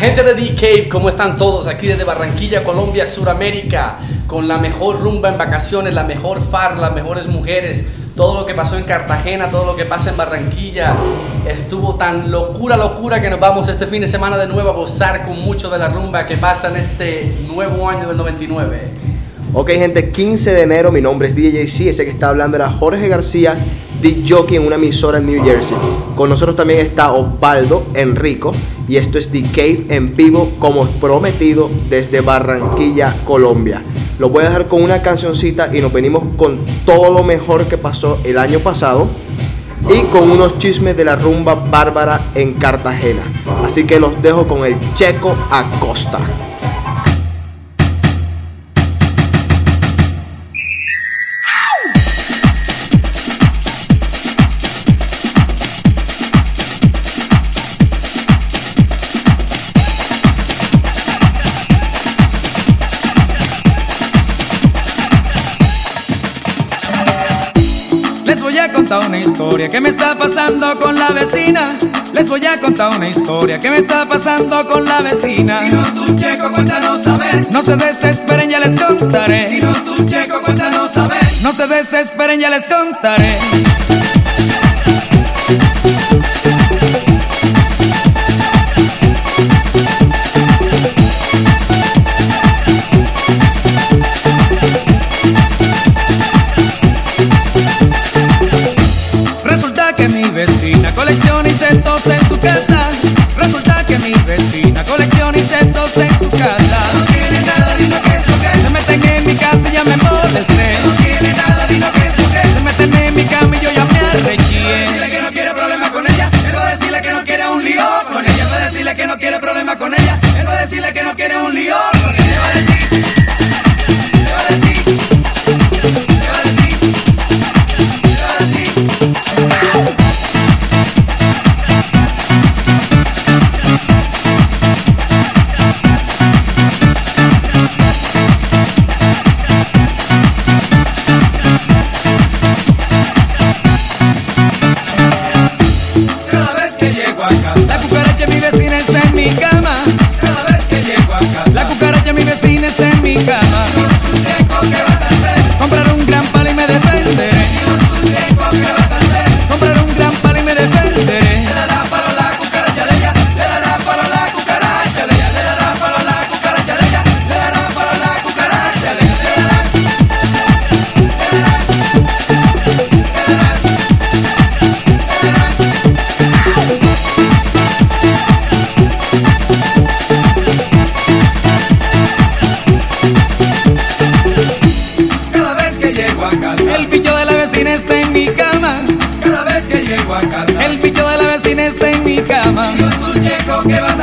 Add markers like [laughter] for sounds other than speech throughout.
Gente de D-Cave, ¿cómo están todos? Aquí desde Barranquilla, Colombia, Suramérica, con la mejor rumba en vacaciones, la mejor far, las mejores mujeres, todo lo que pasó en Cartagena, todo lo que pasa en Barranquilla. Estuvo tan locura, locura que nos vamos este fin de semana de nuevo a gozar con mucho de la rumba que pasa en este nuevo año del 99. Ok, gente, 15 de enero, mi nombre es DJC, ese que está hablando era Jorge García, DJ Jockey en una emisora en New Jersey. Con nosotros también está Osvaldo Enrico y esto es The Cave en vivo como prometido desde Barranquilla, Colombia. Lo voy a dejar con una cancioncita y nos venimos con todo lo mejor que pasó el año pasado y con unos chismes de la rumba bárbara en Cartagena. Así que los dejo con el Checo Acosta. Historia que me está pasando con la vecina. Les voy a contar una historia que me está pasando con la vecina. no tu checo, cuéntanos a ver. No se desesperen, ya les contaré. no tu checo, cuéntanos a ver. No se desesperen, ya les contaré.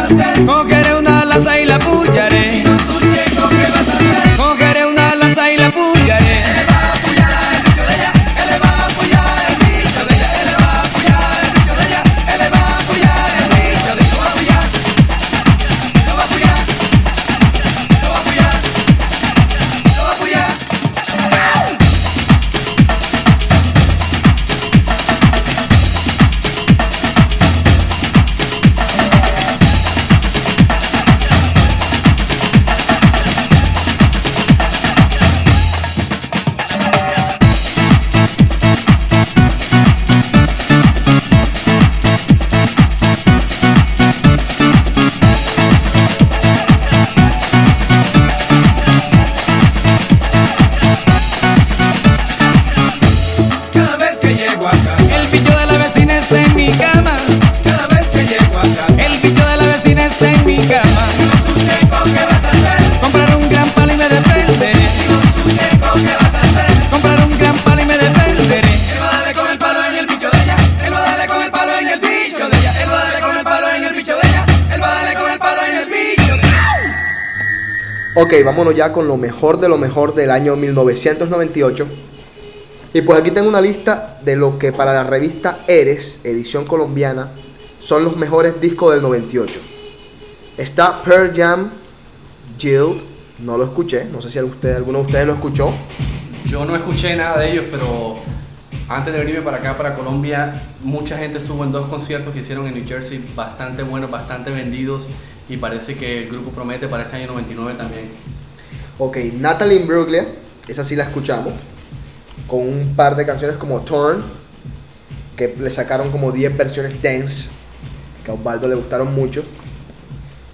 ¿Qué vas Ok, vámonos ya con lo mejor de lo mejor del año 1998. Y pues aquí tengo una lista de lo que para la revista Eres, edición colombiana, son los mejores discos del 98. Está Pearl Jam, Jill, no lo escuché, no sé si usted, alguno de ustedes lo escuchó. Yo no escuché nada de ellos, pero Antes de venirme para acá, para Colombia, mucha gente estuvo en dos conciertos que hicieron en New Jersey, bastante buenos, bastante vendidos, y parece que el grupo promete para este año 99 también. Ok, Natalie Imbruglia, esa sí la escuchamos, con un par de canciones como Torn, que le sacaron como 10 versiones dance, que a Osvaldo le gustaron mucho.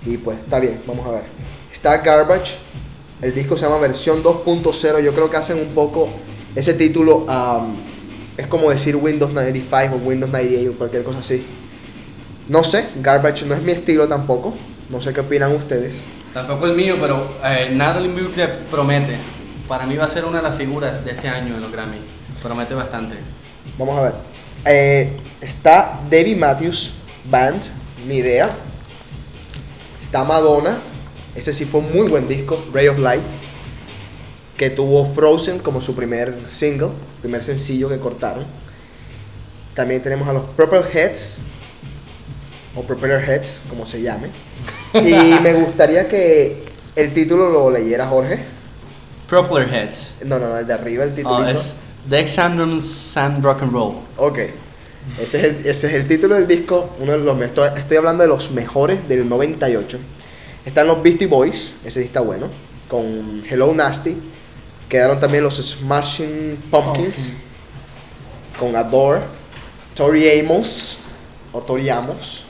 Y pues está bien, vamos a ver. Está Garbage, el disco se llama versión 2.0, yo creo que hacen un poco ese título, um, es como decir Windows 95 o Windows 98 o cualquier cosa así. No sé, Garbage no es mi estilo tampoco, no sé qué opinan ustedes. Tampoco el mío, pero eh, Natalie promete. Para mí va a ser una de las figuras de este año en los Grammy. Promete bastante. Vamos a ver. Eh, está Debbie Matthews Band, ni idea. Está Madonna, ese sí fue un muy buen disco, Ray of Light, que tuvo Frozen como su primer single, primer sencillo que cortaron. También tenemos a los Purple Heads, o Propeller Heads, como se llame. Y me gustaría que el título lo leyera Jorge. Propeller Heads. No, no, no, el de arriba, el Oh, titulito. es Dex Sand Rock and Roll. Ok. Ese es, el, ese es el título del disco. Uno de los estoy, estoy hablando de los mejores del 98. Están los Beastie Boys. Ese sí está bueno. Con Hello Nasty. Quedaron también los Smashing Pumpkins. Con Adore. Tori Amos. O Tori Amos.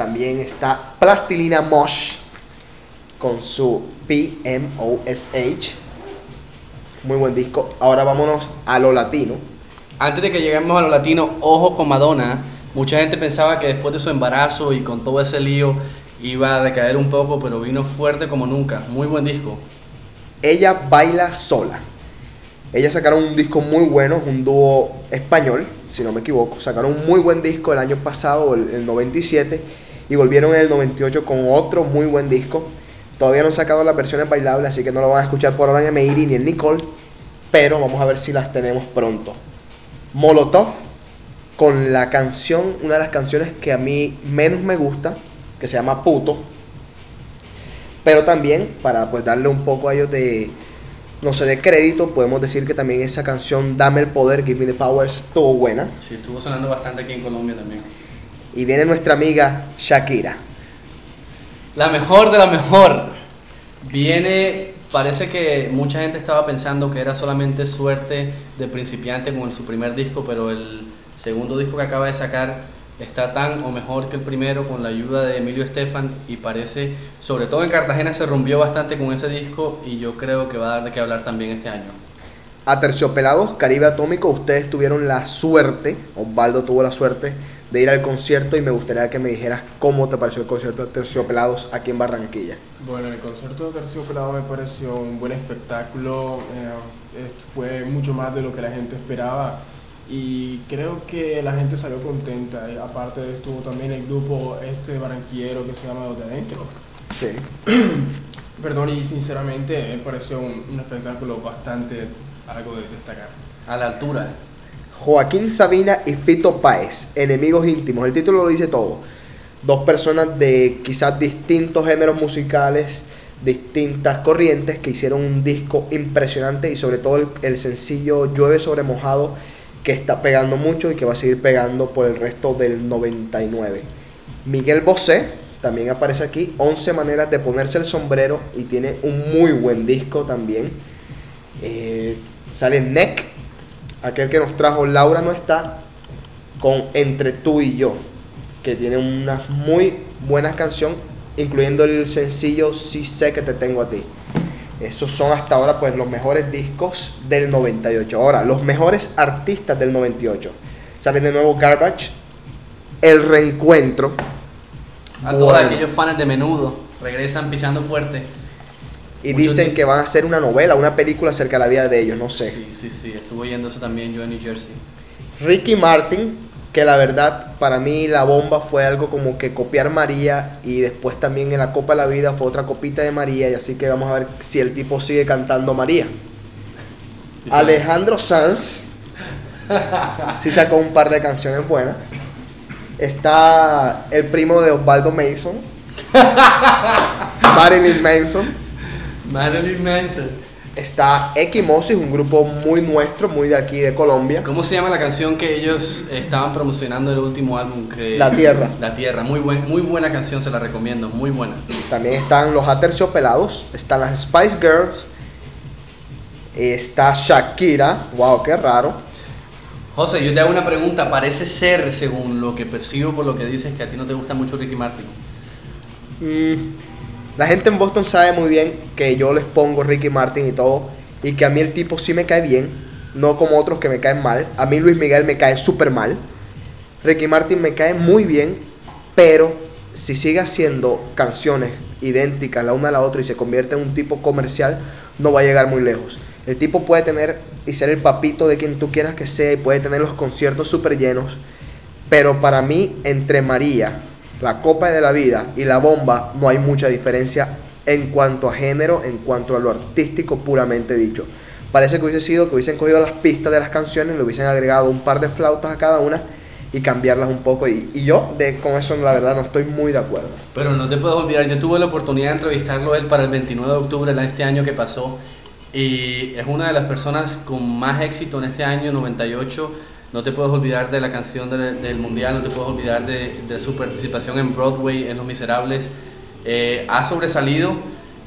También está Plastilina Mosh. Con su PMOSH. Muy buen disco. Ahora vámonos a lo latino. Antes de que lleguemos a lo latino, ojo con Madonna. Mucha gente pensaba que después de su embarazo y con todo ese lío iba a decaer un poco, pero vino fuerte como nunca. Muy buen disco. Ella baila sola. Ellas sacaron un disco muy bueno, un dúo español, si no me equivoco. Sacaron un muy buen disco el año pasado, el, el 97, y volvieron en el 98 con otro muy buen disco. Todavía no han sacado las versiones bailables, así que no lo van a escuchar por ahora en Meiri ni en Nicole, pero vamos a ver si las tenemos pronto. Molotov, con la canción, una de las canciones que a mí menos me gusta, que se llama Puto, pero también, para pues darle un poco a ellos de, no sé, de crédito, podemos decir que también esa canción Dame el Poder, Give Me the Power, estuvo buena. Sí, estuvo sonando bastante aquí en Colombia también. Y viene nuestra amiga Shakira. La mejor de la mejor. Viene, parece que mucha gente estaba pensando que era solamente suerte de principiante con su primer disco, pero el segundo disco que acaba de sacar está tan o mejor que el primero con la ayuda de Emilio Estefan y parece, sobre todo en Cartagena se rompió bastante con ese disco y yo creo que va a dar de qué hablar también este año. A Terciopelados, Caribe Atómico, ustedes tuvieron la suerte, Osvaldo tuvo la suerte de ir al concierto y me gustaría que me dijeras cómo te pareció el concierto de Terciopelados aquí en Barranquilla. Bueno, el concierto de Terciopelado me pareció un buen espectáculo, eh, fue mucho más de lo que la gente esperaba y creo que la gente salió contenta. Y aparte estuvo también el grupo este barranquillero que se llama Los de Adentro. Sí. [clears throat] Perdón, y sinceramente me pareció un, un espectáculo bastante algo de destacar. A la altura. Joaquín Sabina y Fito Páez, enemigos íntimos. El título lo dice todo. Dos personas de quizás distintos géneros musicales, distintas corrientes, que hicieron un disco impresionante y sobre todo el, sencillo Llueve sobre mojado, que está pegando mucho y que va a seguir pegando por el resto del 99. Miguel Bosé también aparece aquí, 11 maneras de ponerse el sombrero y tiene un muy buen disco también. Eh, sale Neck, aquel que nos trajo Laura no está, con Entre tú y yo, que tiene una muy buena canción, incluyendo el sencillo Si sé que te tengo a ti. Esos son hasta ahora pues los mejores discos del 98. Ahora, los mejores artistas del 98. Salen de nuevo Garbage, El Reencuentro. A todos aquellos fans de menudo, regresan pisando fuerte. Y Muchos dicen que van a hacer una novela, una película acerca de la vida de ellos, no sé. Sí, sí, sí, estuve oyendo eso también yo en New Jersey. Ricky Martin, que la verdad para mí la bomba fue algo como que copiar María y después también en la Copa de la Vida fue otra copita de María y así que vamos a ver si el tipo sigue cantando María. Sí. Alejandro Sanz sí sacó un par de canciones buenas. Está el primo de Osvaldo Mason, [laughs] Marilyn Manson. Marilyn Manson. está Equimosis, un grupo muy nuestro, muy de aquí de Colombia. ¿Cómo se llama la canción que ellos estaban promocionando en el último álbum? Que- La Tierra. La Tierra, muy, buen, muy buena canción, se la recomiendo, muy buena. También están los Aterciopelados, están las Spice Girls, está Shakira, wow, qué raro. José, yo te hago una pregunta, parece ser, según lo que percibo por lo que dices, que a ti no te gusta mucho Ricky Martin. Mm, la gente en Boston sabe muy bien que yo les pongo Ricky Martin y todo, y que a mí el tipo sí me cae bien, no como otros que me caen mal. A mí Luis Miguel me cae súper mal. Ricky Martin me cae muy bien, pero si sigue haciendo canciones idénticas la una a la otra y se convierte en un tipo comercial, no va a llegar muy lejos. El tipo puede tener y ser el papito de quien tú quieras que sea y puede tener los conciertos súper llenos, pero para mí entre María, la Copa de la Vida y la Bomba no hay mucha diferencia en cuanto a género, en cuanto a lo artístico puramente dicho. Parece que hubiese sido que hubiesen cogido las pistas de las canciones, le hubiesen agregado un par de flautas a cada una y cambiarlas un poco. Y, yo de, con eso la verdad no estoy muy de acuerdo. Pero no te puedo olvidar, yo tuve la oportunidad de entrevistarlo él para el 29 de octubre de este año que pasó y es una de las personas con más éxito en este año 98. No te puedes olvidar de la canción del, mundial, no te puedes olvidar de, su participación en Broadway, en Los Miserables. Eh, ha sobresalido,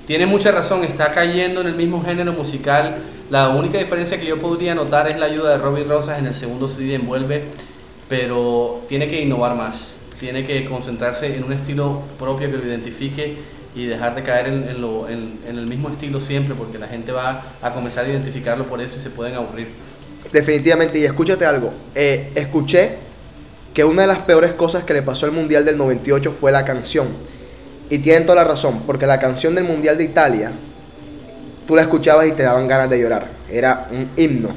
tiene mucha razón, está cayendo en el mismo género musical. La única diferencia que yo podría notar es la ayuda de Robbie Rosas en el segundo CD Envuelve, pero tiene que innovar más, tiene que concentrarse en un estilo propio que lo identifique y dejar de caer en- en el mismo estilo siempre, porque la gente va a comenzar a identificarlo por eso y se pueden aburrir. Definitivamente, y escúchate algo, eh, escuché que una de las peores cosas que le pasó al Mundial del 98 fue la canción. Y tienen toda la razón, porque la canción del Mundial de Italia, tú la escuchabas y te daban ganas de llorar. Era un himno.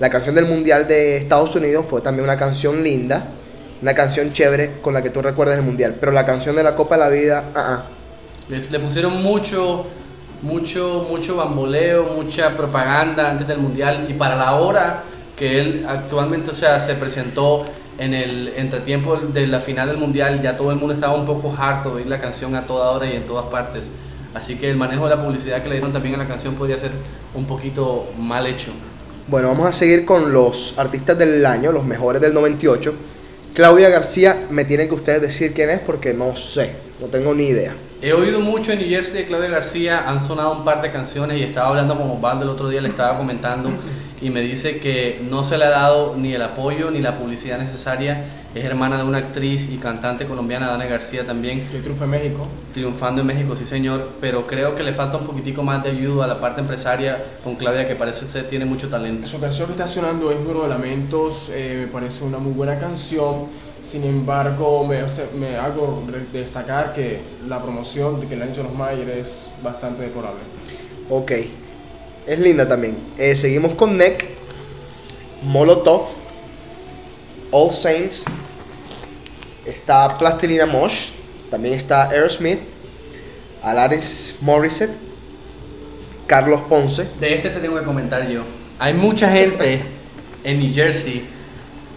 La canción del Mundial de Estados Unidos fue también una canción linda, una canción chévere con la que tú recuerdas el Mundial. Pero la canción de la Copa de la Vida, ah, ah. Les- le pusieron mucho, mucho, mucho bamboleo, mucha propaganda antes del mundial y para la hora que él actualmente, o sea, se presentó en el entretiempo de la final del mundial, ya todo el mundo estaba un poco harto de oír la canción a toda hora y en todas partes. Así que el manejo de la publicidad que le dieron también a la canción podría ser un poquito mal hecho. Bueno, vamos a seguir con los artistas del año, los mejores del 98. Claudia García, me tienen que ustedes decir quién es porque no sé, no tengo ni idea. He oído mucho en New Jersey de Claudia García, han sonado un par de canciones y estaba hablando con Osvaldo el otro día, le estaba comentando y me dice que no se le ha dado ni el apoyo ni la publicidad necesaria. Es hermana de una actriz y cantante colombiana, Dana García también, Que triunfa en México. triunfando en México, sí señor, pero creo que le falta un poquitico más de ayuda a la parte empresaria con Claudia, que parece ser tiene mucho talento. Su canción que está sonando es Muro de Lamentos, eh, me parece una muy buena canción. Sin embargo, me, hace- me hago destacar que la promoción de que le han hecho los Mayer es bastante deplorable. Ok, es linda también. Eh, seguimos con Neck, Molotov, All Saints, está Plastilina Mosh, también está Aerosmith, Alanis Morissette, Carlos Ponce. De este te tengo que comentar yo. Hay mucha gente en New Jersey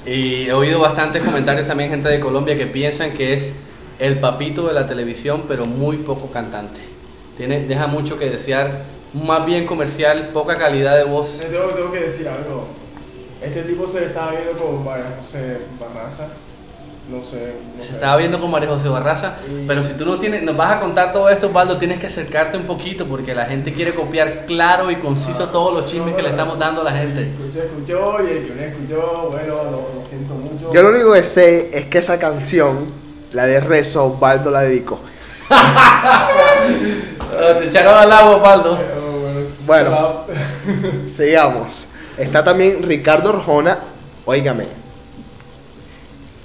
y he oído bastantes comentarios también gente de Colombia que piensan que es el papito de la televisión, pero muy poco cantante. Tiene, deja mucho que desear, más bien comercial, poca calidad de voz. Tengo, tengo que decir algo. Este tipo se estaba viendo con María José Barraza. No sé. No Se sé. estaba viendo con María José Barraza, pero si tú no tienes, nos vas a contar todo esto, Osvaldo, tienes que acercarte un poquito porque la gente quiere copiar claro y conciso todos los chismes que le estamos dando a la gente. Escuchó, escuchó y el que no escuchó, bueno, lo, lo siento mucho. Yo lo único que sé es que esa canción, la de Rezo, Osvaldo la dedicó. [laughs] Ah, Te echaron al agua, Osvaldo. Bueno, [laughs] Sigamos. Está también Ricardo Arjona. Óigame.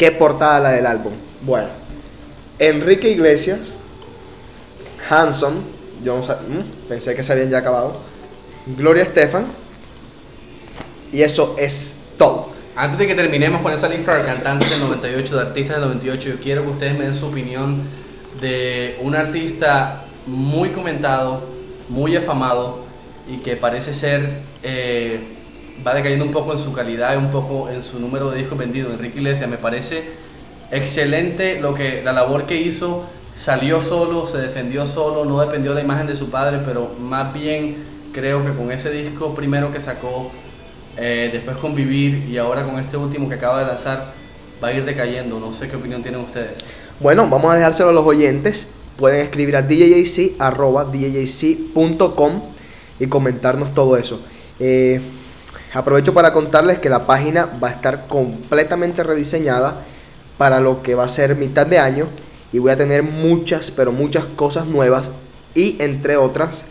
Qué portada la del álbum. Bueno. Enrique Iglesias. Hanson. Yo no sab- mm, pensé que se habían ya acabado. Gloria Estefan. Y eso es todo. Antes de que terminemos con esa lista de cantantes del 98, de artistas del 98, yo quiero que ustedes me den su opinión de un artista muy comentado, muy afamado y que parece ser, eh, va decayendo un poco en su calidad y un poco en su número de discos vendidos. Enrique Iglesias me parece excelente lo que, la labor que hizo, salió solo, se defendió solo, no dependió de la imagen de su padre, pero más bien creo que con ese disco primero que sacó, eh, después con Vivir y ahora con este último que acaba de lanzar, va a ir decayendo. No sé qué opinión tienen ustedes. Bueno, vamos a dejárselo a los oyentes. Pueden escribir a djjc.com y comentarnos todo eso. Eh, aprovecho para contarles que la página va a estar completamente rediseñada para lo que va a ser mitad de año y voy a tener muchas, pero muchas cosas nuevas y entre otras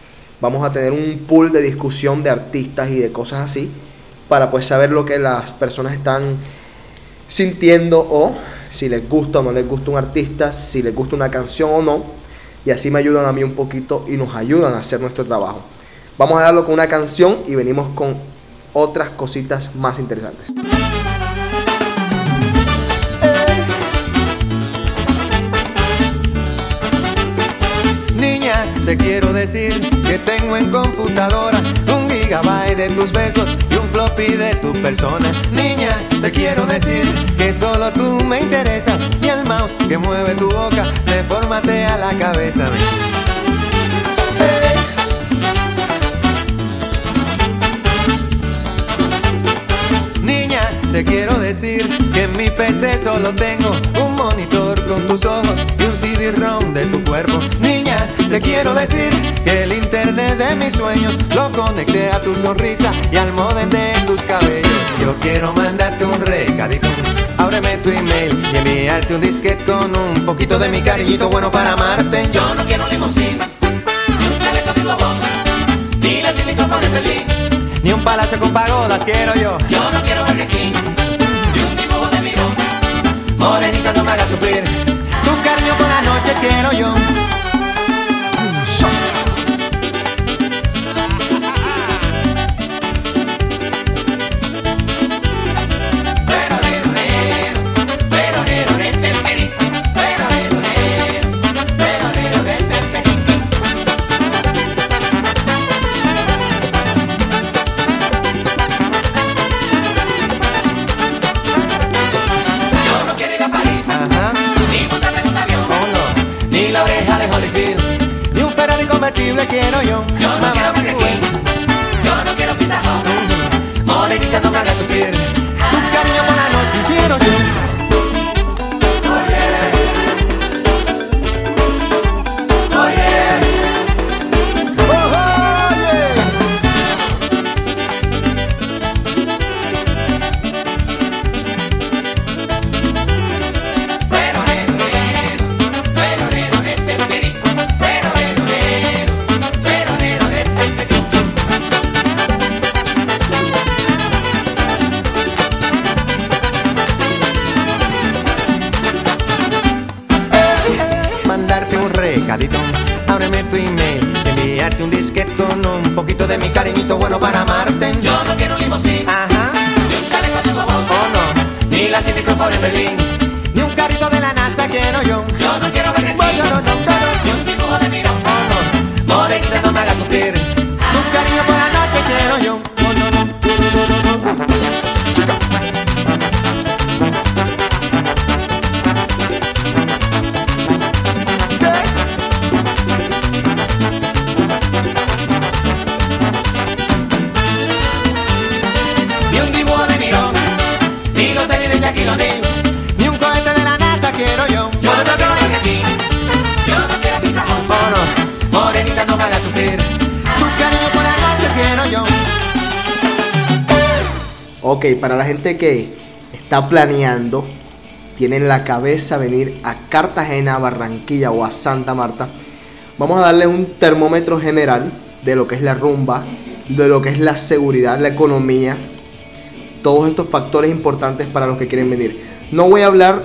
vamos a tener un pool de discusión de artistas y de cosas así para pues saber lo que las personas están sintiendo o si les gusta o no les gusta un artista, si les gusta una canción o no y así me ayudan a mí un poquito y nos ayudan a hacer nuestro trabajo. Vamos a darlo con una canción y venimos con otras cositas más interesantes. Niña, te quiero decir que tengo en computadora un gigabyte de tus besos y un floppy de tu persona. Niña, te quiero decir que solo tú me interesas y el mouse que mueve tu boca me formatea la cabeza. PC solo tengo un monitor con tus ojos y un CD-ROM de tu cuerpo. Niña, te quiero decir que el internet de mis sueños lo conecté a tu sonrisa y al modem de tus cabellos. Yo quiero mandarte un recadito. Ábreme tu email y enviarte un disquete con un poquito de mi cariñito bueno para amarte. Yo no quiero limusín, ni un chaleco de globos, ni las micrófono en Berlín. Ni un palacio con pagodas quiero yo. Yo no quiero Burger King, Morenita no me hagas sufrir. Tu cariño por la noche quiero yo. Ni un Ferrari convertible quiero yo. Yo no quiero Burger King, yo no quiero Pizza Hut. Morenita no me hagas sufrir. Ok, para la gente que está planeando, tiene en la cabeza venir a Cartagena, a Barranquilla o a Santa Marta, vamos a darle un termómetro general de lo que es la rumba, de lo que es la seguridad, la economía, todos estos factores importantes para los que quieren venir. No voy a hablar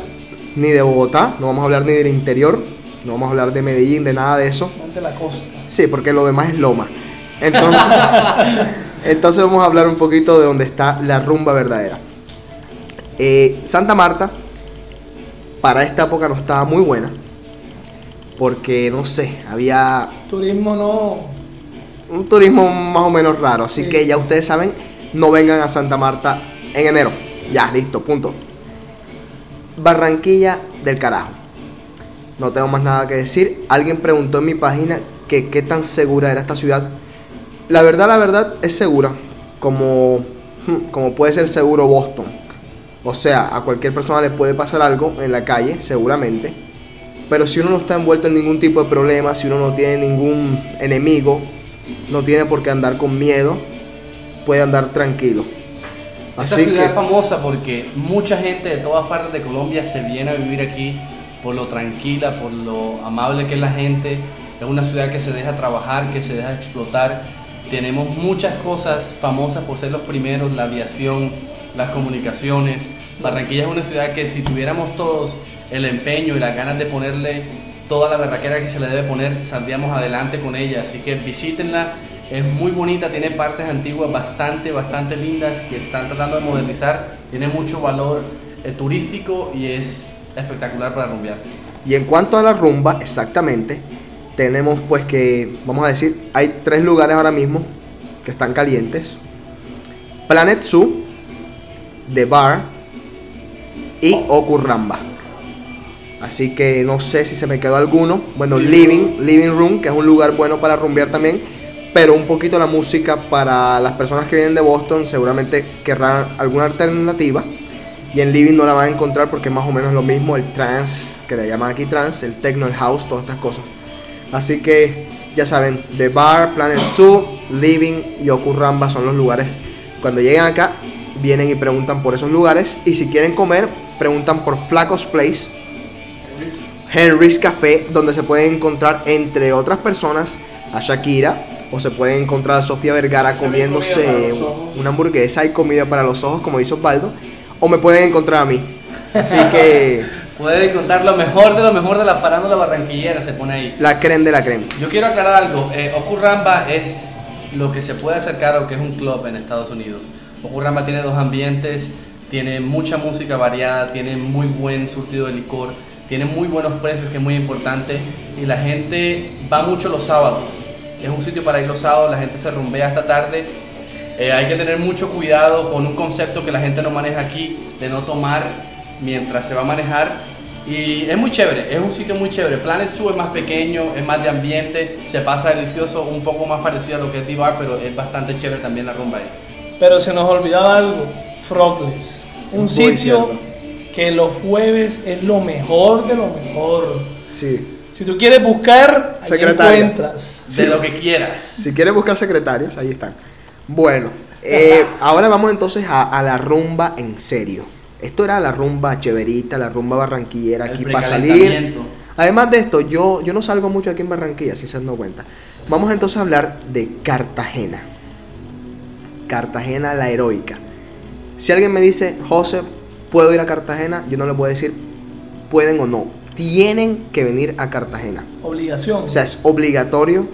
ni de Bogotá, no vamos a hablar ni del interior, no vamos a hablar de Medellín, de nada de eso. Ante la costa. Sí, porque lo demás es loma. Entonces, [laughs] entonces vamos a hablar un poquito de dónde está la rumba verdadera. Eh, Santa Marta, para esta época no estaba muy buena. Porque, no sé, había Turismo no. un turismo más o menos raro. Así Sí. que ya ustedes saben, no vengan a Santa Marta en enero. Ya, listo, punto. Barranquilla del carajo. No tengo más nada que decir. Alguien preguntó en mi página que qué tan segura era esta ciudad. La verdad, la verdad es segura, como, hmm, como puede ser seguro Boston. O sea, a cualquier persona le puede pasar algo en la calle, seguramente. Pero si uno no está envuelto en ningún tipo de problema, si uno no tiene ningún enemigo, no tiene por qué andar con miedo, puede andar tranquilo. Esta Así ciudad que es famosa porque mucha gente de todas partes de Colombia se viene a vivir aquí por lo tranquila, por lo amable que es la gente. Es una ciudad que se deja trabajar, que se deja explotar. Tenemos muchas cosas famosas por ser los primeros, la aviación, las comunicaciones. Barranquilla es una ciudad que si tuviéramos todos el empeño y las ganas de ponerle toda la berraquera que se le debe poner, saldríamos adelante con ella. Así que visítenla, es muy bonita, tiene partes antiguas bastante, bastante lindas que están tratando de modernizar, tiene mucho valor eh, turístico y es espectacular para rumbear. Y en cuanto a la rumba, exactamente, tenemos pues que, vamos a decir, hay tres lugares ahora mismo que están calientes. Planet Zoo, The Bar y Okurramba. Así que no sé si se me quedó alguno. Bueno, Living, Living Room, que es un lugar bueno para rumbear también. Pero un poquito la música para las personas que vienen de Boston seguramente querrán alguna alternativa. Y en Living no la van a encontrar porque es más o menos lo mismo, el trance, que le llaman aquí trance, el techno, el house, todas estas cosas. Así que ya saben, The Bar, Planet Zoo, Living y Okurramba son los lugares. Cuando lleguen acá, vienen y preguntan por esos lugares. Y si quieren comer, preguntan por Flacos Place, Henry's Café, donde se pueden encontrar, entre otras personas, a Shakira. O se pueden encontrar a Sofía Vergara comiéndose una hamburguesa y comida para los ojos, como dice Osvaldo. O me pueden encontrar a mí. Así que Puede contar lo mejor de lo mejor de la farándula barranquillera, se pone ahí. la creme de la creme. Yo quiero aclarar algo. Eh, Okurramba es lo que se puede acercar a lo que es un club en Estados Unidos. Okurramba tiene dos ambientes, tiene mucha música variada, tiene muy buen surtido de licor, tiene muy buenos precios, que es muy importante. Y la gente va mucho los sábados. Es un sitio para ir los sábados, la gente se rumbea hasta tarde. Eh, hay que tener mucho cuidado con un concepto que la gente no maneja aquí, de no tomar mientras se va a manejar. Y es muy chévere, es un sitio muy chévere. Planet Zoo es más pequeño, es más de ambiente, se pasa delicioso, un poco más parecido a lo que es D-Bar, pero es bastante chévere también la rumba ahí. Pero se nos olvidaba algo, Frogless. Un Muy sitio cierto. que los jueves es lo mejor de lo mejor. Sí. Si tú quieres buscar, ahí encuentras. De lo que quieras. Si quieres buscar secretarios, ahí están. Bueno, eh, ahora vamos entonces a, a la rumba en serio. Esto era la rumba cheverita, la rumba barranquillera El aquí para salir. Además de esto, yo, yo no salgo mucho aquí en Barranquilla, si se han dado cuenta. Vamos entonces a hablar de Cartagena. Cartagena la heroica. Si alguien me dice, José, ¿puedo ir a Cartagena? Yo no le voy a decir, pueden o no. Tienen que venir a Cartagena. Obligación. O sea, es obligatorio.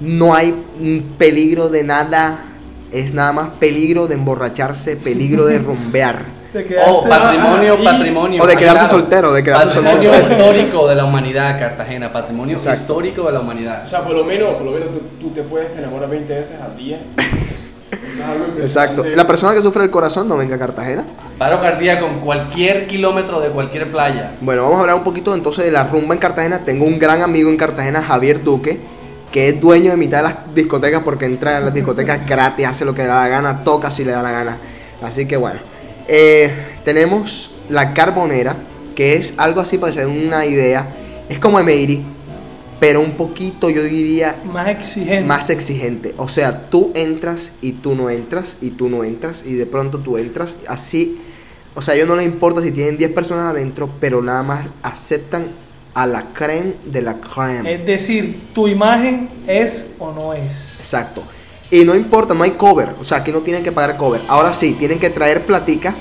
No hay peligro de nada. Es nada más peligro de emborracharse, peligro de [laughs] rumbear. De quedarse- Oh, patrimonio, y- patrimonio. O de quedarse soltero, de quedarse patrimonio soltero. histórico de la humanidad, Cartagena. Patrimonio Exacto. histórico de la humanidad. O sea, por lo menos, por lo menos tú, tú te puedes enamorar 20 veces al día. [laughs] Exacto. La persona que sufre el corazón no venga a Cartagena. Paro cardíaco con cualquier kilómetro de cualquier playa. Bueno, vamos a hablar un poquito entonces de la rumba en Cartagena. Tengo un gran amigo en Cartagena, Javier Duque, que es dueño de mitad de las discotecas porque entra a las discotecas gratis, hace lo que le da la gana, toca si le da la gana. Así que bueno, Eh, tenemos la Carbonera, que es algo así para den una idea. Es como Emery, pero un poquito, yo diría, Más exigente. más exigente. O sea, tú entras y tú no entras y tú no entras y de pronto tú entras así. O sea, a ellos no les importa si tienen 10 personas adentro, pero nada más aceptan a la creme de la creme. Es decir, tu imagen es o no es. Exacto. Y no importa, no hay cover. O sea, aquí no tienen que pagar cover. Ahora sí, tienen que traer platica.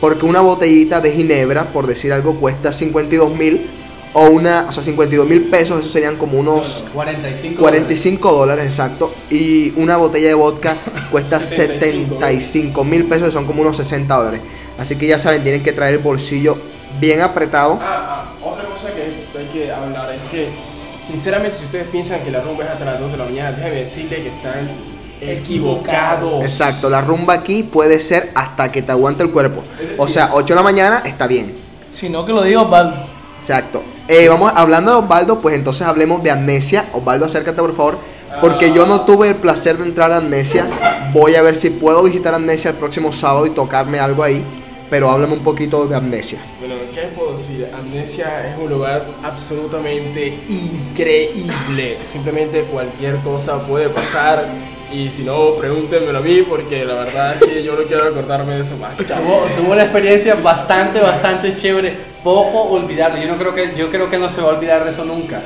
Porque una botellita de ginebra, por decir algo, cuesta 52 mil. O una, o sea, 52 mil pesos, eso serían como unos 45. 45 dólares, exacto. Y una botella de vodka [laughs] cuesta 75 75 mil pesos, que son como unos 60 dólares. Así que ya saben, tienen que traer el bolsillo bien apretado. Ah, ah, otra cosa que hay que hablar es que, sinceramente, si ustedes piensan que la rumba es hasta las 2 de la mañana, déjenme decirle que están equivocados. Exacto, la rumba aquí puede ser hasta que te aguante el cuerpo. O sea, 8 de la mañana está bien. Sino que lo diga Osvaldo. Exacto. Eh, vamos hablando de Osvaldo, pues entonces hablemos de amnesia. Osvaldo, acércate por favor. Porque yo no tuve el placer de entrar a Amnesia. Voy a ver si puedo visitar Amnesia el próximo sábado y tocarme algo ahí. Pero háblame un poquito de Amnesia. Bueno, ¿qué les puedo decir? Amnesia es un lugar absolutamente increíble. Simplemente cualquier cosa puede pasar. Y si no, pregúntenmelo a mí porque la verdad es que yo no quiero recordarme de eso más. Tuvo, tuvo una experiencia bastante, bastante chévere. Poco olvidable. Yo no creo que, yo creo que no se va a olvidar de eso nunca.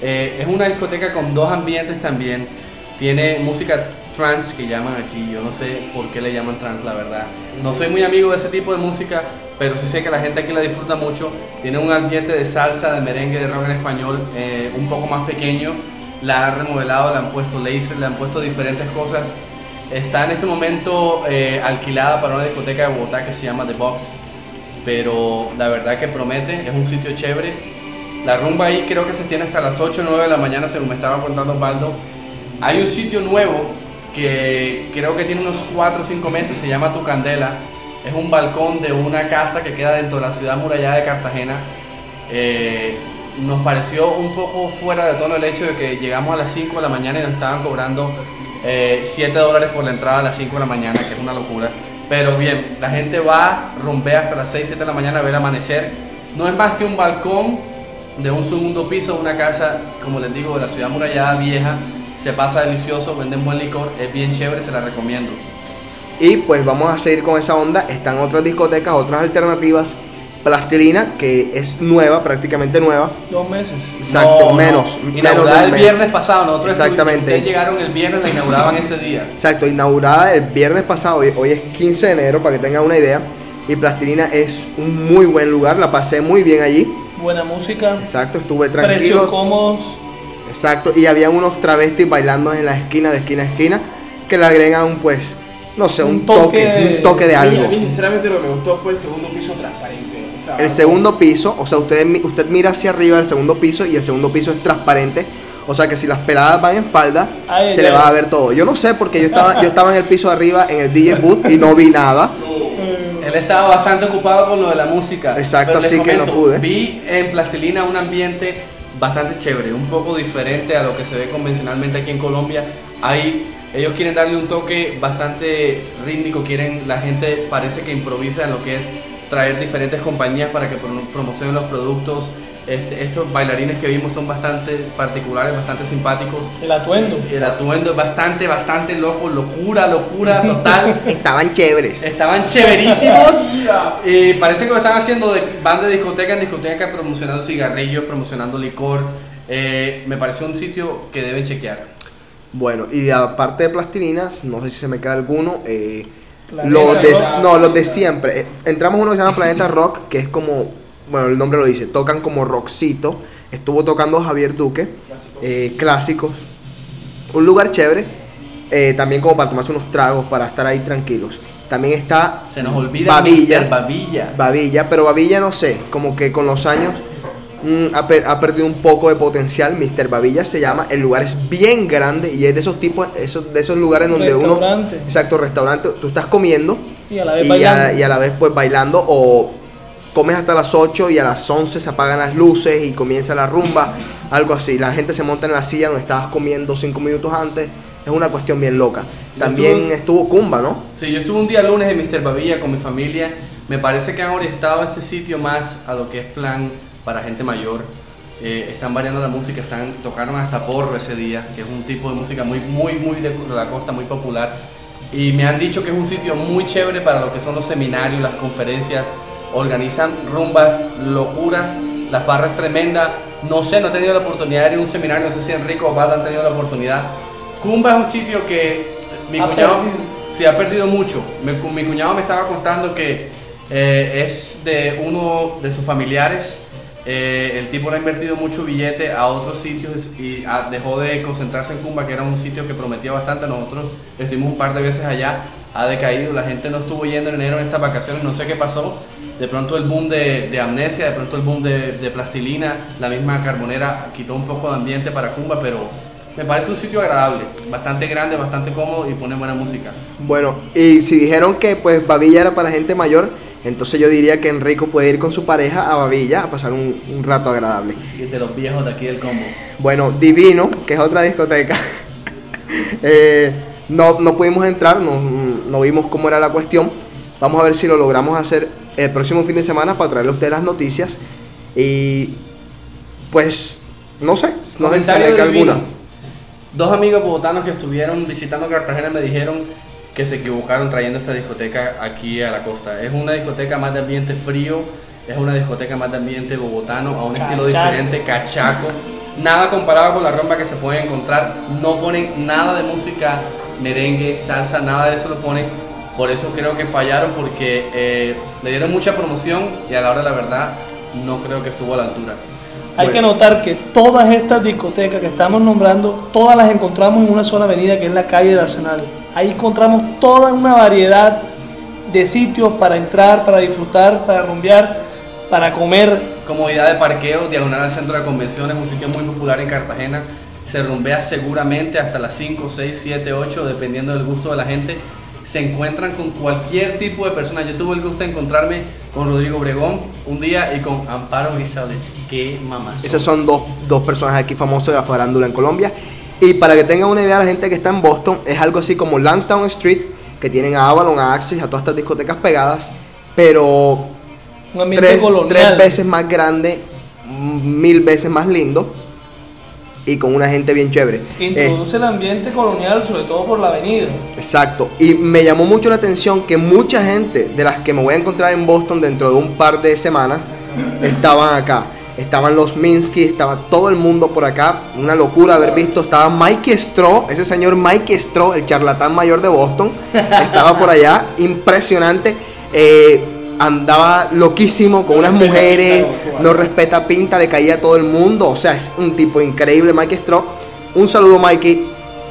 Eh, es una discoteca con dos ambientes también. Tiene música trance que llaman aquí. Yo no sé por qué le llaman trance, la verdad. No soy muy amigo de ese tipo de música, pero sí sé que la gente aquí la disfruta mucho. Tiene un ambiente de salsa, de merengue, de rock en español eh, un poco más pequeño. La han remodelado, le han puesto laser, le han puesto diferentes cosas. Está en este momento eh, alquilada para una discoteca de Bogotá que se llama The Box, pero la verdad que promete, es un sitio chévere. La rumba ahí creo que se tiene hasta las 8 o 9 de la mañana, según me estaba contando Osvaldo. Hay un sitio nuevo que creo que tiene unos 4 o 5 meses, se llama Tu Candela. Es un balcón de una casa que queda dentro de la ciudad murallada de Cartagena. Eh, nos pareció un poco fuera de tono el hecho de que llegamos a las 5 de la mañana y nos estaban cobrando eh, 7 dólares por la entrada a las 5 de la mañana, que es una locura. Pero bien, la gente va, rumbea hasta las 6, 7 de la mañana a ver el amanecer. No es más que un balcón de un segundo piso una casa, como les digo, de la ciudad murallada vieja. Se pasa delicioso, venden buen licor, es bien chévere, se la recomiendo. Y pues vamos a seguir con esa onda. Están otras discotecas, otras alternativas. Plastilina, que es nueva, prácticamente nueva. Dos meses. Exacto, No, no. menos. menos Inaugurada el mes. viernes pasado, nosotros Exactamente. Ustedes llegaron el viernes, la inauguraban ese día. Exacto, inaugurada el viernes pasado, hoy, hoy es 15 de enero para que tengan una idea. Y Plastilina es un muy buen lugar, la pasé muy bien allí. Buena música. Exacto, estuve Precios tranquilo. cómodos. Exacto, y había unos travestis bailando en la esquina, de esquina a esquina, que le agregan, pues, no sé, un, Un toque, un toque de A mí, a algo. mí, sinceramente lo que me gustó fue el segundo piso transparente. El segundo piso, o sea, usted, usted mira hacia arriba del segundo piso y el segundo piso es transparente. O sea que si las peladas van en falda, Ay, se le va a ver todo. Yo no sé porque yo estaba, yo estaba en el piso de arriba en el DJ booth y no vi nada. [laughs] Él estaba bastante ocupado con lo de la música. Exacto, así que no pude. Vi en Plastilina un ambiente bastante chévere, un poco diferente a lo que se ve convencionalmente aquí en Colombia. Hay, ellos quieren darle un toque bastante rítmico, quieren, la gente parece que improvisa en lo que es traer diferentes compañías para que pro- promocionen los productos. Este, estos bailarines que vimos son bastante particulares, bastante simpáticos. El atuendo. El atuendo es bastante, bastante loco, locura, locura [laughs] total. Estaban chéveres. Estaban chéverísimos. [laughs] Y parece que lo están haciendo de van de discoteca en discoteca promocionando cigarrillos, promocionando licor. Eh, me pareció un sitio que deben chequear. Bueno, y de aparte de plastilinas, no sé si se me queda alguno. eh, los de, no, los de siempre. Eh, Entramos a uno que se llama Planeta Rock, que es como, bueno, el nombre lo dice, tocan como rockcito. Estuvo tocando Javier Duque, eh, clásicos. Un lugar chévere, eh, también como para tomarse unos tragos, para estar ahí tranquilos. También está Se nos olvida Babilla. Babilla. Babilla, pero Babilla no sé, como que con los años mm, ha, per- ha perdido un poco de potencial. Mr. Babilla se llama, el lugar es bien grande y es de esos tipos, esos, de esos lugares donde uno... Restaurante. Exacto, restaurante, tú estás comiendo Y a la vez y bailando. a, y a la vez pues bailando o comes hasta las 8 y a las 11 se apagan las luces y comienza la rumba, algo así. La gente se monta en la silla donde estabas comiendo 5 minutos antes. Es una cuestión bien loca. También estuve- estuvo Kumba, ¿no? Sí, yo estuve un día lunes en Mr. Babilla con mi familia. Me parece que han orientado este sitio más a lo que es plan para gente mayor. Eh, están variando la música, están tocaron hasta porro ese día, que es un tipo de música muy, muy, muy de la costa, muy popular. Y me han dicho que es un sitio muy chévere para lo que son los seminarios, las conferencias. Organizan rumbas, locura, la farra es tremenda. No sé, no he tenido la oportunidad de ir a un seminario, no sé si Enrico o Valda han tenido la oportunidad. Cumba es un sitio que mi Ha cuñado sí ha perdido mucho. Mi cuñado me estaba contando que eh, es de uno de sus familiares. Eh, el tipo le ha invertido mucho billete a otros sitios y ah, dejó de concentrarse en Cumba, que era un sitio que prometía bastante. Nosotros estuvimos un par de veces allá, ha decaído. La gente no estuvo yendo en enero en estas vacaciones, no sé qué pasó. De pronto el boom de, amnesia, de pronto el boom de, de plastilina, la misma carbonera quitó un poco de ambiente para Cumba, pero me parece un sitio agradable, bastante grande, bastante cómodo y pone buena música. Bueno, y si dijeron que pues Babilla era para gente mayor, entonces yo diría que Enrico puede ir con su pareja a Babilla a pasar un, un rato agradable. Y de los viejos de aquí del combo. Bueno, Divino, que es otra discoteca. [laughs] Eh, no, no pudimos entrar, no, no vimos cómo era la cuestión. Vamos a ver si lo logramos hacer el próximo fin de semana para traerle a ustedes las noticias. Y pues, no sé, no sé si alguna. Dos amigos bogotanos que estuvieron visitando Cartagena me dijeron que se equivocaron trayendo esta discoteca aquí a la costa. Es una discoteca más de ambiente frío, es una discoteca más de ambiente bogotano, a un estilo Cachaco. diferente, cachaco. Nada comparado con la rumba que se puede encontrar. No ponen nada de música, merengue, salsa, nada de eso lo ponen. Por eso creo que fallaron porque eh, le dieron mucha promoción y a la hora de la verdad no creo que estuvo a la altura. Hay que notar que todas estas discotecas que estamos nombrando, todas las encontramos en una sola avenida que es la calle del Arsenal. Ahí encontramos toda una variedad de sitios para entrar, para disfrutar, para rumbear, para comer. Comodidad de parqueo, diagonal al centro de convenciones, un sitio muy popular en Cartagena. Se rumbea seguramente hasta las 5, 6, 7, 8, dependiendo del gusto de la gente. Se encuentran con cualquier tipo de persona. Yo tuve el gusto de encontrarme con Rodrigo Obregón un día y con Amparo Grisales. Qué mamás. Esas son dos, dos personas aquí famosos de la farándula en Colombia. Y para que tengan una idea, la gente que está en Boston es algo así como Lansdowne Street, que tienen a Avalon, a Axis, a todas estas discotecas pegadas, pero Un tres, tres veces más grande, mil veces más lindo y con una gente bien chévere. que Eh, introduce el ambiente colonial, sobre todo por la avenida. Exacto. Y me llamó mucho la atención que mucha gente de las que me voy a encontrar en Boston dentro de un par de semanas estaban acá. Estaban los Minsky, estaba todo el mundo por acá. Una locura haber visto. Estaba Mike Stroh, ese señor Mike Stroh, el charlatán mayor de Boston. Estaba por allá. Impresionante. Eh, andaba loquísimo con unas mujeres. No respeta pinta, le caía a todo el mundo. O sea, es un tipo increíble, Mike Stroh. Un saludo, Mikey.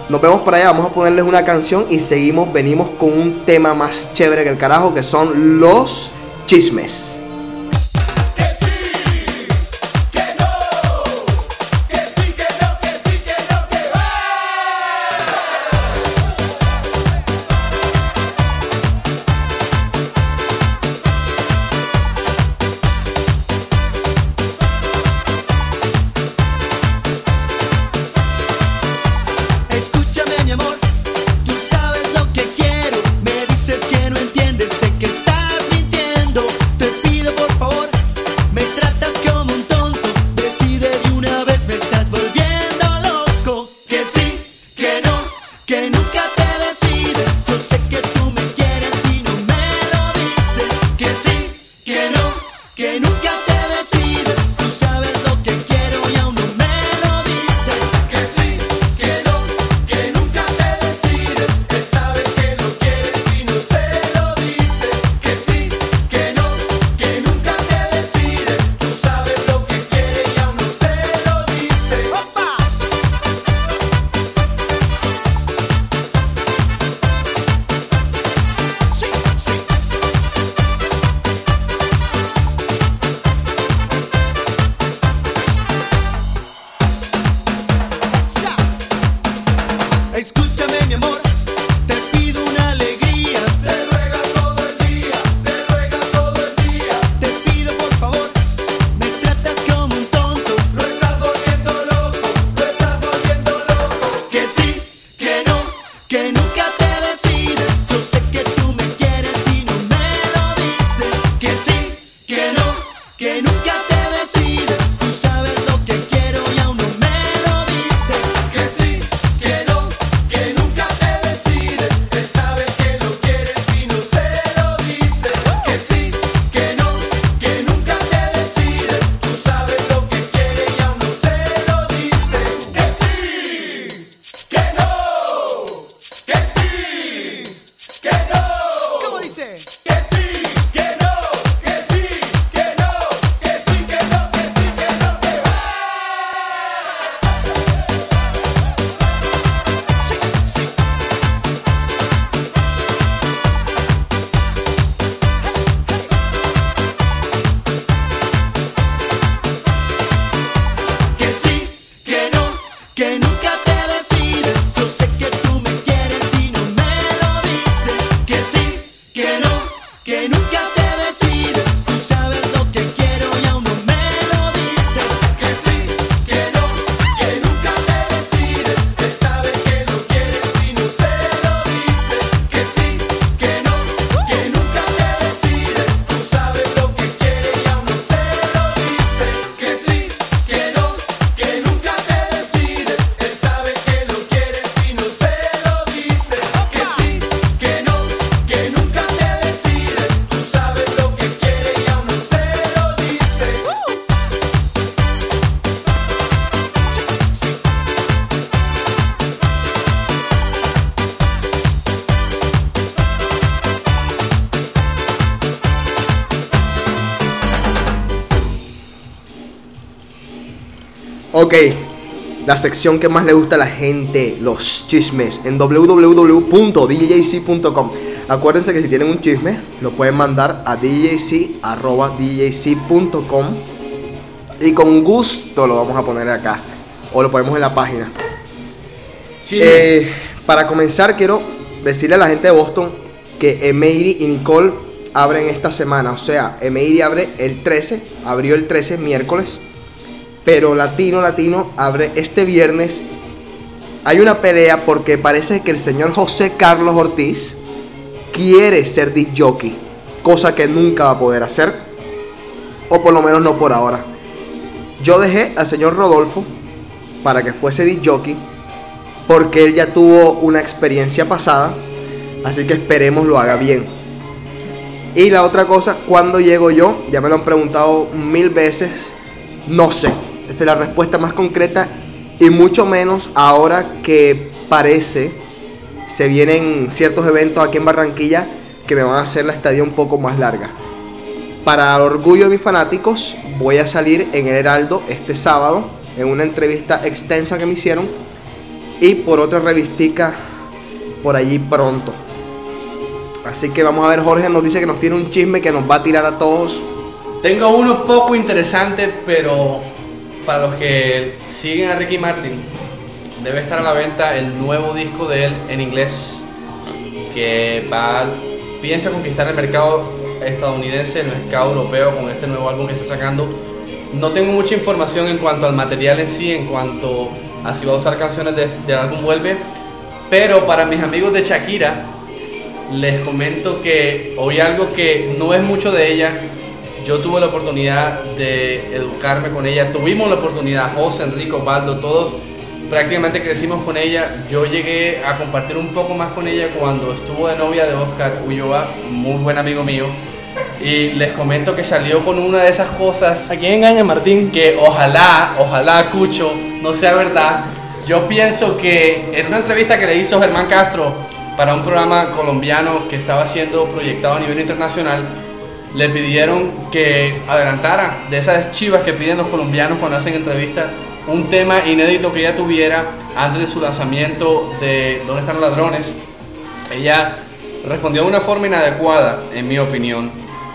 Nos vemos por allá, vamos a ponerles una canción y seguimos, venimos con un tema más chévere que el carajo, que son los chismes. La sección que más le gusta a la gente, los chismes, en www.djc.com. Acuérdense que si tienen un chisme, lo pueden mandar a djc.com y con gusto lo vamos a poner acá o lo ponemos en la página. Eh, para comenzar, quiero decirle a la gente de Boston que Emery y Nicole abren esta semana. O sea, Emery abre el 13, abrió el 13 miércoles. Pero Latino Latino abre este viernes. Hay una pelea porque parece que el señor José Carlos Ortiz quiere ser disc jockey, cosa que nunca va a poder hacer, o por lo menos no por ahora. Yo dejé al señor Rodolfo para que fuese disc jockey porque él ya tuvo una experiencia pasada, así que esperemos lo haga bien. Y la otra cosa, ¿cuándo llego yo? Ya me lo han preguntado mil veces, no sé. Esa es la respuesta más concreta y mucho menos ahora que parece se vienen ciertos eventos aquí en Barranquilla que me van a hacer la estadía un poco más larga. Para orgullo de mis fanáticos, voy a salir en el Heraldo este sábado en una entrevista extensa que me hicieron y por otra revistica por allí pronto. Así que vamos a ver, Jorge nos dice que nos tiene un chisme que nos va a tirar a todos. Tengo uno poco interesante, pero para los que siguen a Ricky Martin, debe estar a la venta el nuevo disco de él en inglés, que va, piensa conquistar el mercado estadounidense, el mercado europeo con este nuevo álbum que está sacando. No tengo mucha información en cuanto al material en sí, en cuanto a si va a usar canciones de- del álbum Vuelve, pero para mis amigos de Shakira, les comento que oí algo que no es mucho de ella. Yo tuve la oportunidad de educarme con ella. Tuvimos la oportunidad, José, Enrico, Baldo, todos prácticamente crecimos con ella. Yo llegué a compartir un poco más con ella cuando estuvo de novia de Oscar Ulloa, muy buen amigo mío. Y les comento que salió con una de esas cosas ¿A quién engaña Martín? que ojalá, ojalá, Cucho, no sea verdad. Yo pienso que en una entrevista que le hizo Germán Castro para un programa colombiano que estaba siendo proyectado a nivel internacional, le pidieron que adelantara de esas chivas que piden los colombianos cuando hacen entrevistas un tema inédito que ella tuviera antes de su lanzamiento de ¿Dónde están los ladrones? Ella respondió de una forma inadecuada, en mi opinión.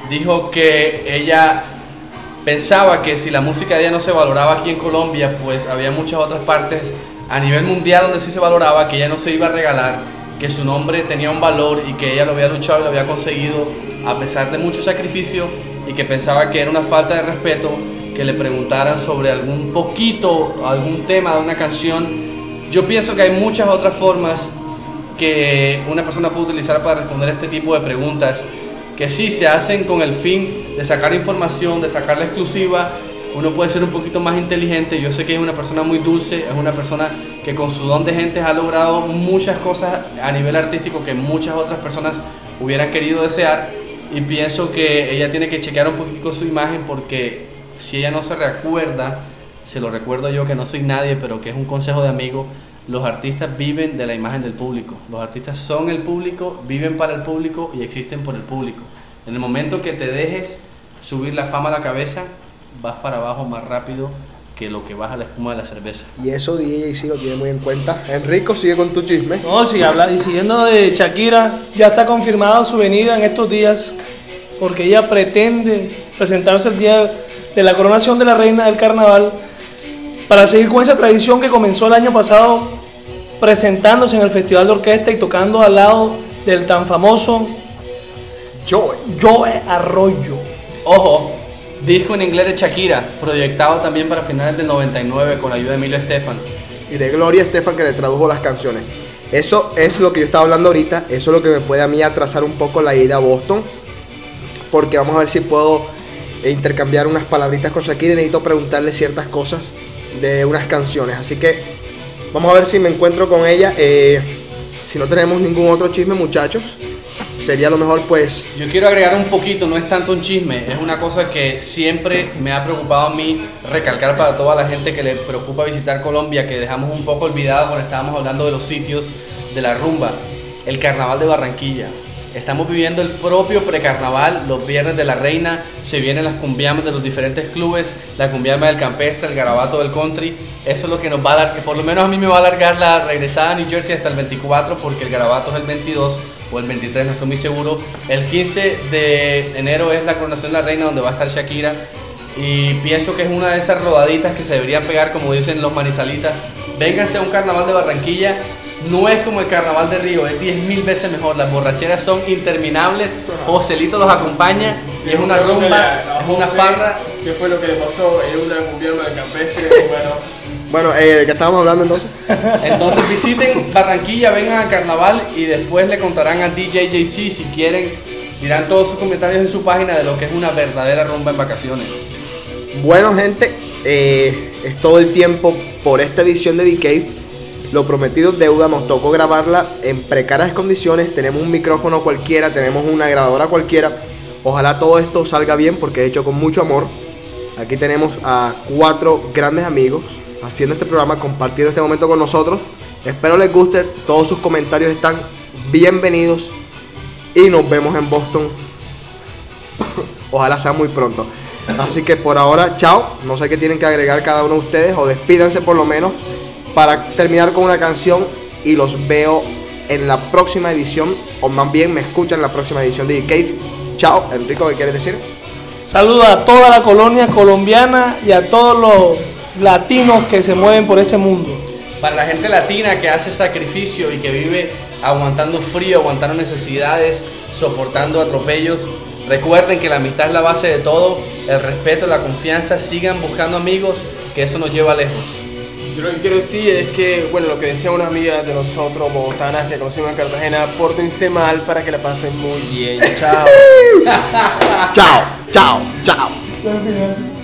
Dijo que ella pensaba que si la música de ella no se valoraba aquí en Colombia, pues había muchas otras partes a nivel mundial donde sí se valoraba, que ella no se iba a regalar, que su nombre tenía un valor y que ella lo había luchado y lo había conseguido a pesar de mucho sacrificio y que pensaba que era una falta de respeto que le preguntaran sobre algún poquito, algún tema de una canción. Yo pienso que hay muchas otras formas que una persona puede utilizar para responder este tipo de preguntas, que sí se hacen con el fin de sacar información, de sacar la exclusiva. Uno puede ser un poquito más inteligente. Yo sé que es una persona muy dulce, es una persona que con su don de gente ha logrado muchas cosas a nivel artístico que muchas otras personas hubieran querido desear. Y pienso que ella tiene que chequear un poquito su imagen porque si ella no se recuerda, se lo recuerdo yo que no soy nadie, pero que es un consejo de amigo, los artistas viven de la imagen del público. Los artistas son el público, viven para el público y existen por el público. En el momento que te dejes subir la fama a la cabeza, vas para abajo más rápido que lo que baja la espuma de la cerveza. Y eso DJ sí lo tiene muy en cuenta. Enrico, sigue con tu chisme. No, si habla, y siguiendo de Shakira, ya está confirmada su venida en estos días, porque ella pretende presentarse el día de la coronación de la reina del carnaval, para seguir con esa tradición que comenzó el año pasado, presentándose en el Festival de Orquesta y tocando al lado del tan famoso Joey. Joe Arroyo. Ojo, disco en inglés de Shakira, proyectado también para finales del 99 con la ayuda de Emilio Estefan. y de Gloria Estefan que le tradujo las canciones. Eso es lo que yo estaba hablando ahorita, eso es lo que me puede a mí atrasar un poco la ida a Boston, porque vamos a ver si puedo intercambiar unas palabritas con Shakira y necesito preguntarle ciertas cosas de unas canciones, así que vamos a ver si me encuentro con ella. Eh, si no tenemos ningún otro chisme muchachos, sería lo mejor pues Yo quiero agregar un poquito, no es tanto un chisme, es una cosa que siempre me ha preocupado a mí recalcar para toda la gente que le preocupa visitar Colombia, que dejamos un poco olvidado cuando estábamos hablando de los sitios de la rumba, el carnaval de Barranquilla. Estamos viviendo el propio precarnaval, los viernes de la reina, se vienen las cumbiamas de los diferentes clubes, la cumbiama del campestre, el garabato del country. Eso es lo que nos va a dar, por lo menos a mí me va a alargar la regresada a New Jersey hasta el 24 porque el garabato es el 22 o el 23, no estoy muy seguro. El 15 de enero es la coronación de la reina donde va a estar Shakira y pienso que es una de esas rodaditas que se deberían pegar como dicen los manizalitas. Vénganse a un carnaval de Barranquilla. No es como el carnaval de Río, es 10 mil veces mejor. Las borracheras son interminables. Joselito los acompaña y es una rumba, es una farra. ¿Qué fue lo que le pasó en una cumbiama del campestre? Bueno, Bueno, eh, ¿de qué estábamos hablando entonces? [laughs] Entonces visiten Barranquilla, vengan al carnaval y después le contarán a DJ JC si quieren. Dirán todos sus comentarios en su página de lo que es una verdadera rumba en vacaciones. Bueno, gente, eh, es todo el tiempo por esta edición de Cave. Lo prometido deuda, nos tocó grabarla en precarias condiciones. Tenemos un micrófono cualquiera, tenemos una grabadora cualquiera. Ojalá todo esto salga bien porque es hecho con mucho amor. Aquí tenemos a cuatro grandes amigos haciendo este programa, compartiendo este momento con nosotros. Espero les guste, todos sus comentarios están bienvenidos y nos vemos en Boston. [coughs] Ojalá sea muy pronto. Así que por ahora, chao. No sé qué tienen que agregar cada uno de ustedes o despídanse por lo menos para terminar con una canción y los veo en la próxima edición o más bien me escuchan en la próxima edición de Cave. Chao, Enrico, ¿qué quieres decir? Saludos a toda la colonia colombiana y a todos los latinos que se mueven por ese mundo. Para la gente latina que hace sacrificio y que vive aguantando frío, aguantando necesidades, soportando atropellos, recuerden que la amistad es la base de todo, el respeto, la confianza, sigan buscando amigos, que eso nos lleva lejos. yo lo que quiero decir es que, bueno, lo que decía una amiga de nosotros, bogotanas, que conocimos en Cartagena, pórtense mal para que la pasen muy bien. [laughs] Chao. Chao, chao, chao.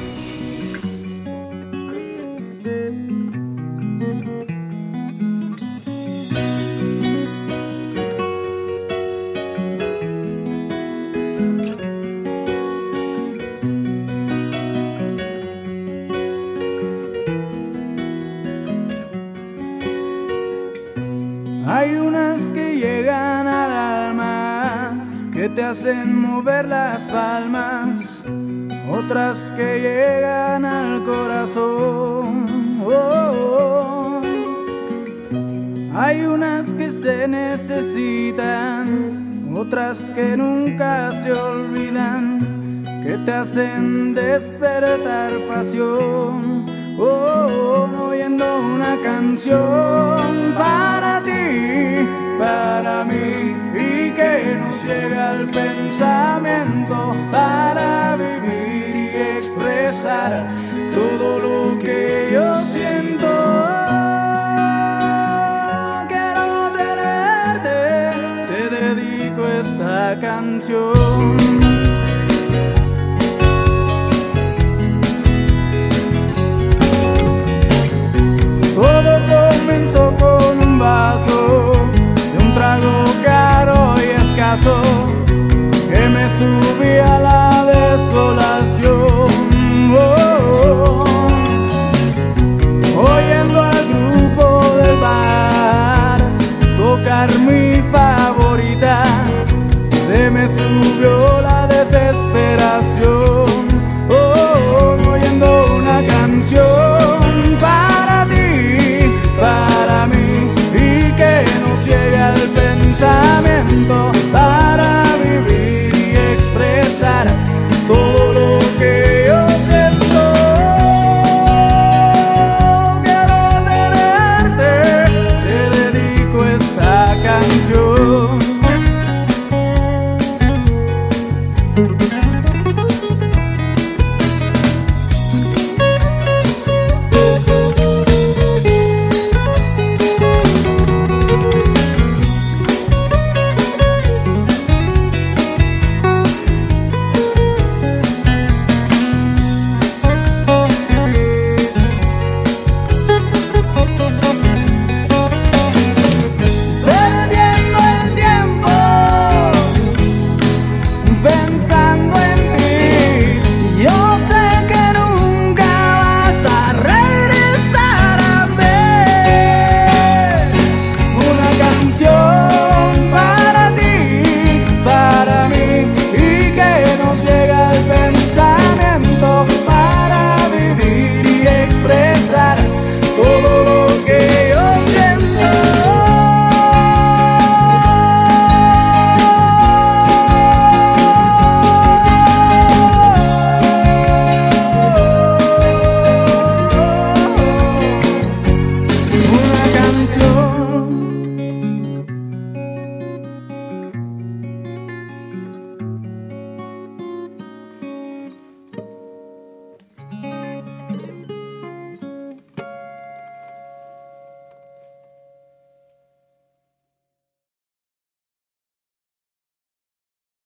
Que nunca se olvidan, que te hacen despertar pasión. Oh, oyendo una canción para ti, para mí, y que nos llega el pensamiento para vivir y expresar Quiero your